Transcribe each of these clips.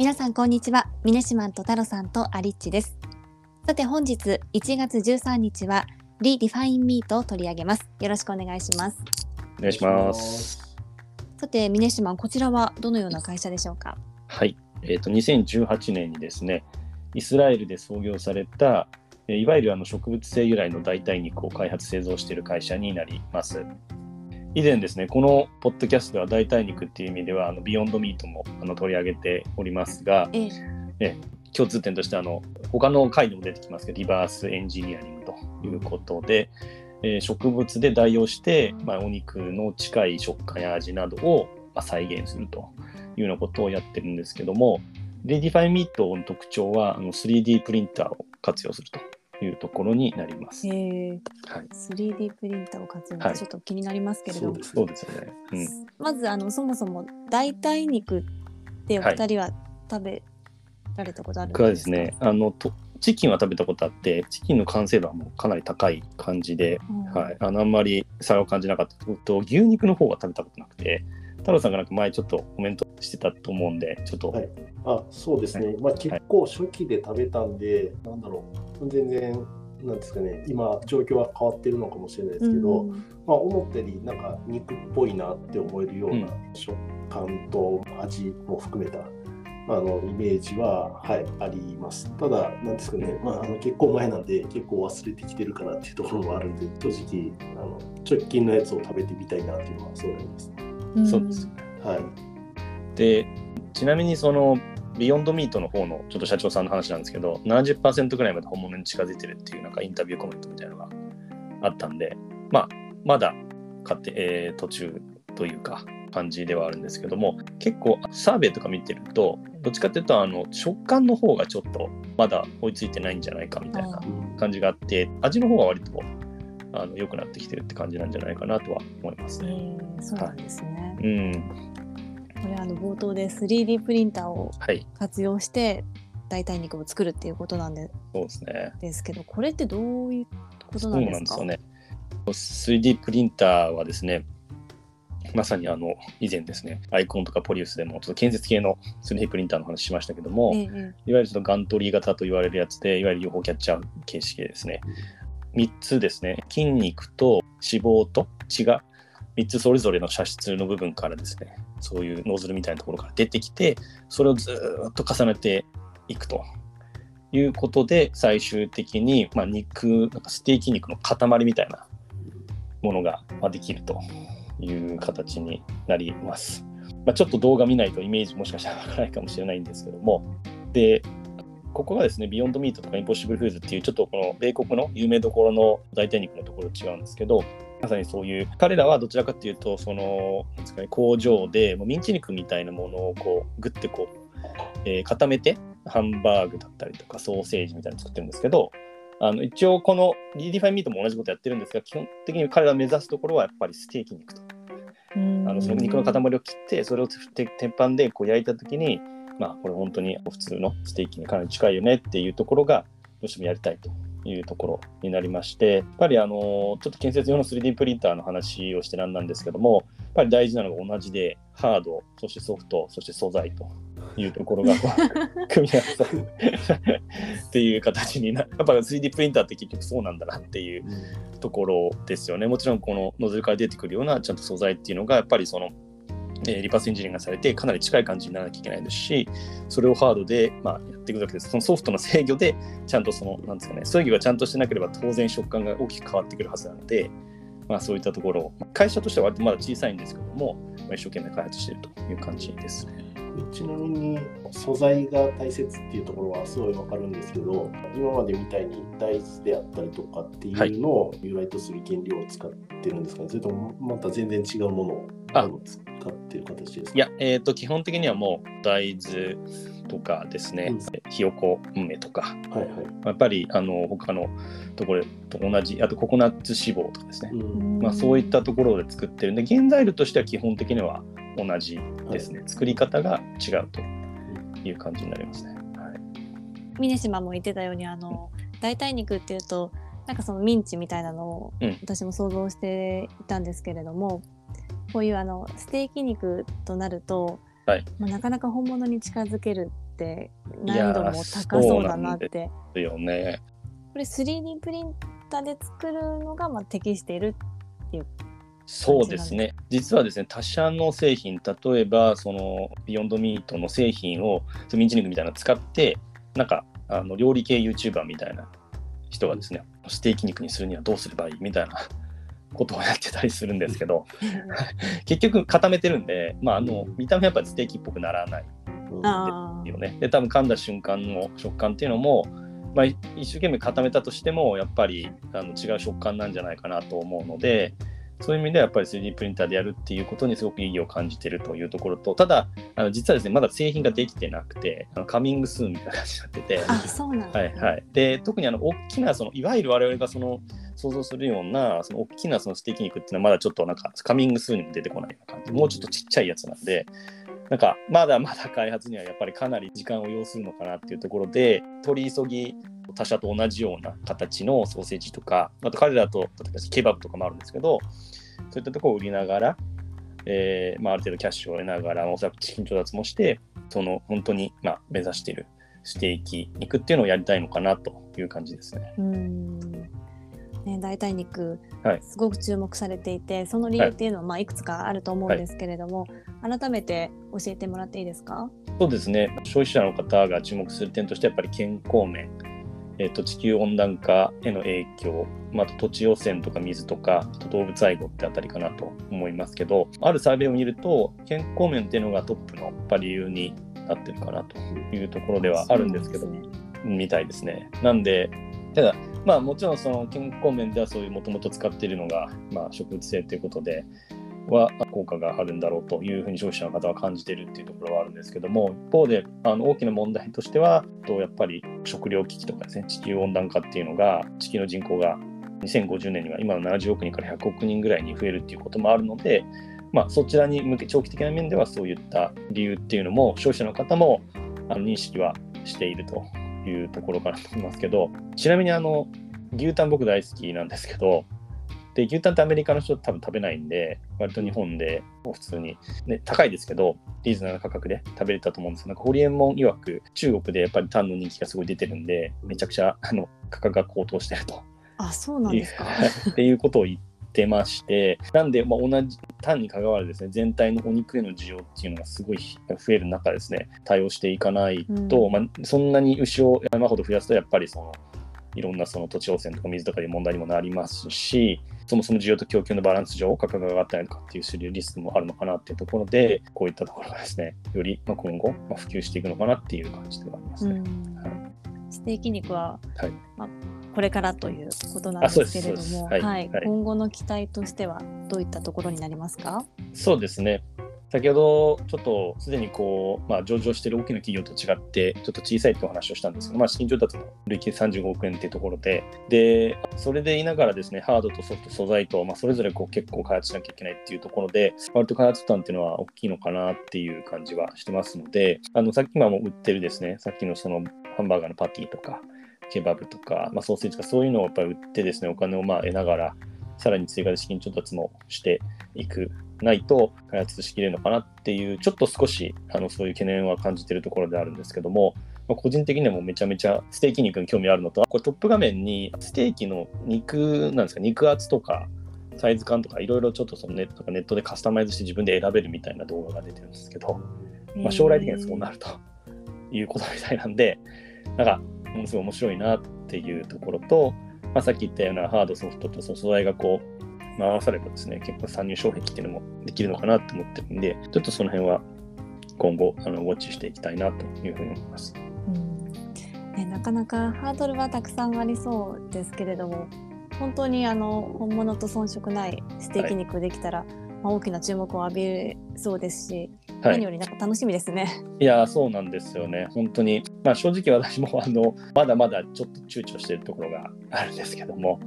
皆さんこんにちは。ミネシマンと太郎さんとアリッチです。さて本日1月13日は Redefine Meat を取り上げます。よろしくお願いします。お願いします。さてミネシマンこちらはどのような会社でしょうか？はい。えっ、ー、と2018年にですねイスラエルで創業されたいわゆるあの植物性由来の代替肉を開発製造している会社になります以前ですね、このポッドキャストでは代替肉っていう意味では、あの Beyond Meat もあの取り上げておりますが、ええ。共通点としてあの、他の回でも出てきますけど、リバースエンジニアリングということで、えー、植物で代用して、まあ、お肉の近い食感や味などを、まあ、再現するというようなことをやってるんですけども、 Redefine Meat の特徴はあの 3D プリンターを活用するというところになります。へはい、3D プリンターを活用、はい、ちょっと気になりますけれども、そうですよね、うん、まずあのそもそも代替肉ってお二人は食べられたことあるんですか、はい、ですねあのとチキンは食べたことあってチキンの完成度はもうかなり高い感じで、うん、はい、あのあんまり差を感じなかった。と牛肉の方は食べたことなくて太郎さんがなんか前ちょっとコメントしてたと思うんでちょっと、はい、あそうですね、はい、まあ、結構初期で食べたんで、はい、なんだろう。全然なんですかね。今状況は変わってるのかもしれないですけど、うん、まあ、思ったよりなんか肉っぽいなって思えるような食感と味も含めた、あのイメージは、はい、あります。ただ、なんですかね、まあ、あの結構前なんで、結構忘れてきてるかなっていうところもあるんで、正直、あの直近のやつを食べてみたいなっていうのはそうなります、ね。そうです。はい。で、ちなみにそのビヨンドミートの方のちょっと社長さんの話なんですけど、70%ぐらいまで本物に近づいてるっていうなんかインタビューコメントみたいなのがあったんで、まあ、まだ買って、えー、途中というか感じではあるんですけども、結構サーベイとか見てると、どっちかっていうとあの食感の方がちょっとまだ追いついてないんじゃないかみたいな感じがあって、味の方が割とあの良くなってきてるって感じなんじゃないかなとは思いますね。えー、そうなんですね。はい、うんこれあの冒頭で 3D プリンターを活用して代替肉を作るっていうことなんで,、そうですね。ですけどこれってどういうことなんですか？そうなんですよね。3D プリンターはですねまさにあの以前ですね、アイコンとかポリウスでもちょっと建設系の 3D プリンターの話しましたけども、ええ、いわゆるそのガントリー型と言われるやつで、いわゆる UFO キャッチャー形式でですね、3つですね、筋肉と脂肪と血が3つそれぞれの射出の部分からですね、そういうノズルみたいなところから出てきて、それをずっと重ねていくということで、最終的に、まあ、肉、なんかステーキ肉の塊みたいなものができるという形になります。まあ、ちょっと動画見ないとイメージもしかしたらわからないかもしれないんですけども、で、ここがですね、ビヨンドミートとかインポッシブルフーズっていう、ちょっとこの米国の有名どころの代替肉のところ違うんですけど、まさにそういう彼らはどちらかというとそのなんですか、ね、工場でもうミンチ肉みたいなものをこうグッてこう、えー、固めてハンバーグだったりとかソーセージみたいなの作ってるんですけどあの一応この Redefine Meat も同じことやってるんですが基本的に彼らが目指すところはやっぱりステーキ肉と。あのその肉の塊を切ってそれを鉄板でこう焼いた時にまあこれ本当に普通のステーキにかなり近いよねっていうところがどうしてもやりたいというところになりまして、やっぱりあのちょっと建設用の 3D プリンターの話をしてなんなんですけども、やっぱり大事なのが同じで、ハード、そしてソフト、そして素材というところが 組み合わさるっていう形にな、やっぱ 3D プリンターって結局そうなんだなっていうところですよね。もちろんこのノズルから出てくるようなちゃんと素材っていうのが、やっぱりそのえリバースエンジニアがされてかなり近い感じにならなきゃいけないですしそれをハードで、まあ、やっていくだけですそのソフトの制御でちゃんとそのなんですかね制御がちゃんとしてなければ当然食感が大きく変わってくるはずなので、まあ、そういったところ会社としては割とまだ小さいんですけども、まあ、一生懸命開発しているという感じですね。ちなみに素材が大切っていうところはすごいわかるんですけど今までみたいに大豆であったりとかっていうのを由来とする原料を使ってるんですかね、はい、それともまた全然違うものを使ってる形ですか？いや、えーと、基本的にはもう大豆とかですね、うん、ひよこ梅とか、はいはい、やっぱりあの他のところと同じあとココナッツ脂肪とかですね、まあ、そういったところで作ってるんで原材料としては基本的には同じですね、はい、作り方が違うという感じになりますね。はい、峰島も言ってたようにあの代替肉っていうとなんかそのミンチみたいなのを私も想像していたんですけれども、こういうあのステーキ肉となると、はいまあ、なかなか本物に近づけるっって難度も高そうだなって。ですよね。これ 3D プリンターで作るのがまあ適しているっていうそうですね。実はですね、他社の製品、例えば、その、ビヨンドミートの製品を、ミンチ肉みたいなの使って、なんか、あの料理系 YouTuber みたいな人がですね、ステーキ肉にするにはどうすればいいみたいな ことをやってたりするんですけど、結局固めてるんで、まあ、あの見た目やっぱりステーキっぽくならないよね。で、多分噛んだ瞬間の食感っていうのも、まあ、一生懸命固めたとしても、やっぱりあの違う食感なんじゃないかなと思うので、そういう意味ではやっぱり 3D プリンターでやるっていうことにすごく意義を感じているというところと、ただ、あの実はですね、まだ製品ができてなくて、あのカミングスーンみたいな感じになってて、あそうなん、はいはい。で、特にあの大きな、そのいわゆる我々がその想像するような、その大きなそのステーキ肉っていうのはまだちょっとなんかカミングスーンにも出てこないような感じ、もうちょっとちっちゃいやつなんで、なんかまだまだ開発にはやっぱりかなり時間を要するのかなっていうところで、取り急ぎ他社と同じような形のソーセージとか、あと彼らと例えばケバブとかもあるんですけど、そういったところを売りながら、えーまあ、ある程度キャッシュを得ながら、おそらく資金調達もして、その本当に、まあ、目指しているステーキ肉っていうのをやりたいのかなという感じですね。うん。ね、代替肉、はい、すごく注目されていてその理由っていうのは、まあ、いくつかあると思うんですけれども、はい、改めて教えてもらっていいですか？そうですね。消費者の方が注目する点としてやっぱり健康面えーと、地球温暖化への影響、まあ、土地汚染とか水とか動物愛護ってあたりかなと思いますけどあるサーベイを見ると健康面っていうのがトップの理由になってるかなというところではあるんですけど、ね、みたいですね。なんでただまあもちろんその健康面ではそういうもともと使っているのが、まあ、植物性ということでは効果があるんだろうというふうに消費者の方は感じているっていうところはあるんですけども一方であの大きな問題としてはとやっぱり食糧危機とかですね地球温暖化っていうのが地球の人口が2050年には今の70億人から100億人ぐらいに増えるっていうこともあるので、まあ、そちらに向け長期的な面ではそういった理由っていうのも消費者の方もあの認識はしているというところかなと思いますけどちなみにあの牛タン僕大好きなんですけどで、牛タンってアメリカの人多分食べないんで、割と日本で普通に、ね、高いですけど、リーズナブルな価格で食べれたと思うんですなんかホリエモン曰く、中国でやっぱりタンの人気がすごい出てるんで、めちゃくちゃあの価格が高騰してると。あ、そうなんですか。っていうことを言ってまして、なんで、まあ、同じタンに関わるですね、全体のお肉への需要っていうのがすごい増える中ですね、対応していかないと、うん、まあ、そんなに牛を山ほど増やすと、やっぱりその、いろんなその土地汚染とか水とかいう問題にもなりますし、そもそも需要と供給のバランス上、価格が上がったりとかっていうリスクもあるのかなっていうところで、こういったところがですね、より今後、ま普及していくのかなっていう感じではありますね。はい、ステーキ肉は、はい、まあ、これからということなんですけれども、はい、はい、今後の期待としてはどういったところになりますか？そうですね。先ほどちょっとすでにこう、まあ、上場している大きな企業と違って、ちょっと小さいという話をしたんですけど、まあ、資金調達も累計35億円というところで、で、それでいながらですね、ハードとソフト、素材と、まあ、それぞれこう結構開発しなきゃいけないっていうところで、割と開発負担っていうのは大きいのかなっていう感じはしてますので、あの、さっき今も売ってるですね、さっきのそのハンバーガーのパティとか、ケバブとか、まあ、ソーセージとかそういうのをやっぱり売ってですね、お金をまあ得ながら、さらに追加で資金調達もしていくないと開発しきれるのかなっていう、ちょっと少しあのそういう懸念は感じているところであるんですけども、まあ、個人的にもめちゃめちゃステーキ肉に興味あるのと、これトップ画面にステーキの肉なんですか、肉厚とか、サイズ感とかいろいろちょっとそのネットとかネットでカスタマイズして自分で選べるみたいな動画が出てるんですけど、まあ、将来的にはそうなるということみたいなんで、なんかものすごい面白いなっていうところと、まあ、さっき言ったようなハードソフトとその素材がこう回さればですね、結構参入障壁っていうのもできるのかなと思ってるんで、ちょっとその辺は今後、あのウォッチしていきたいなというふうに思います。うんね、なかなかハードルはたくさんありそうですけれども、本当にあの本物と遜色ないステーキ肉できたら、はい、まあ、大きな注目を浴びそうですし、はい、何よりなんか楽しみですね。いやそうなんですよね。本当に、まあ、正直私もあのまだまだちょっと躊躇しているところがあるんですけども、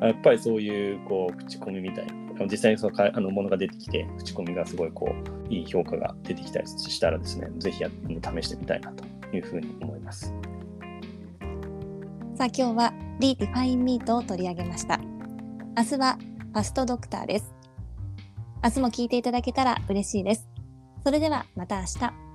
やっぱりそういうこう口コミみたいな、実際にそのかあのものが出てきて、口コミがすごいこういい評価が出てきたりしたらですね、ぜひや試してみたいなというふうに思います。さあ今日は Redefine Meat を取り上げました。明日はファストドクターです。明日も聞いていただけたら嬉しいです。それではまた明日。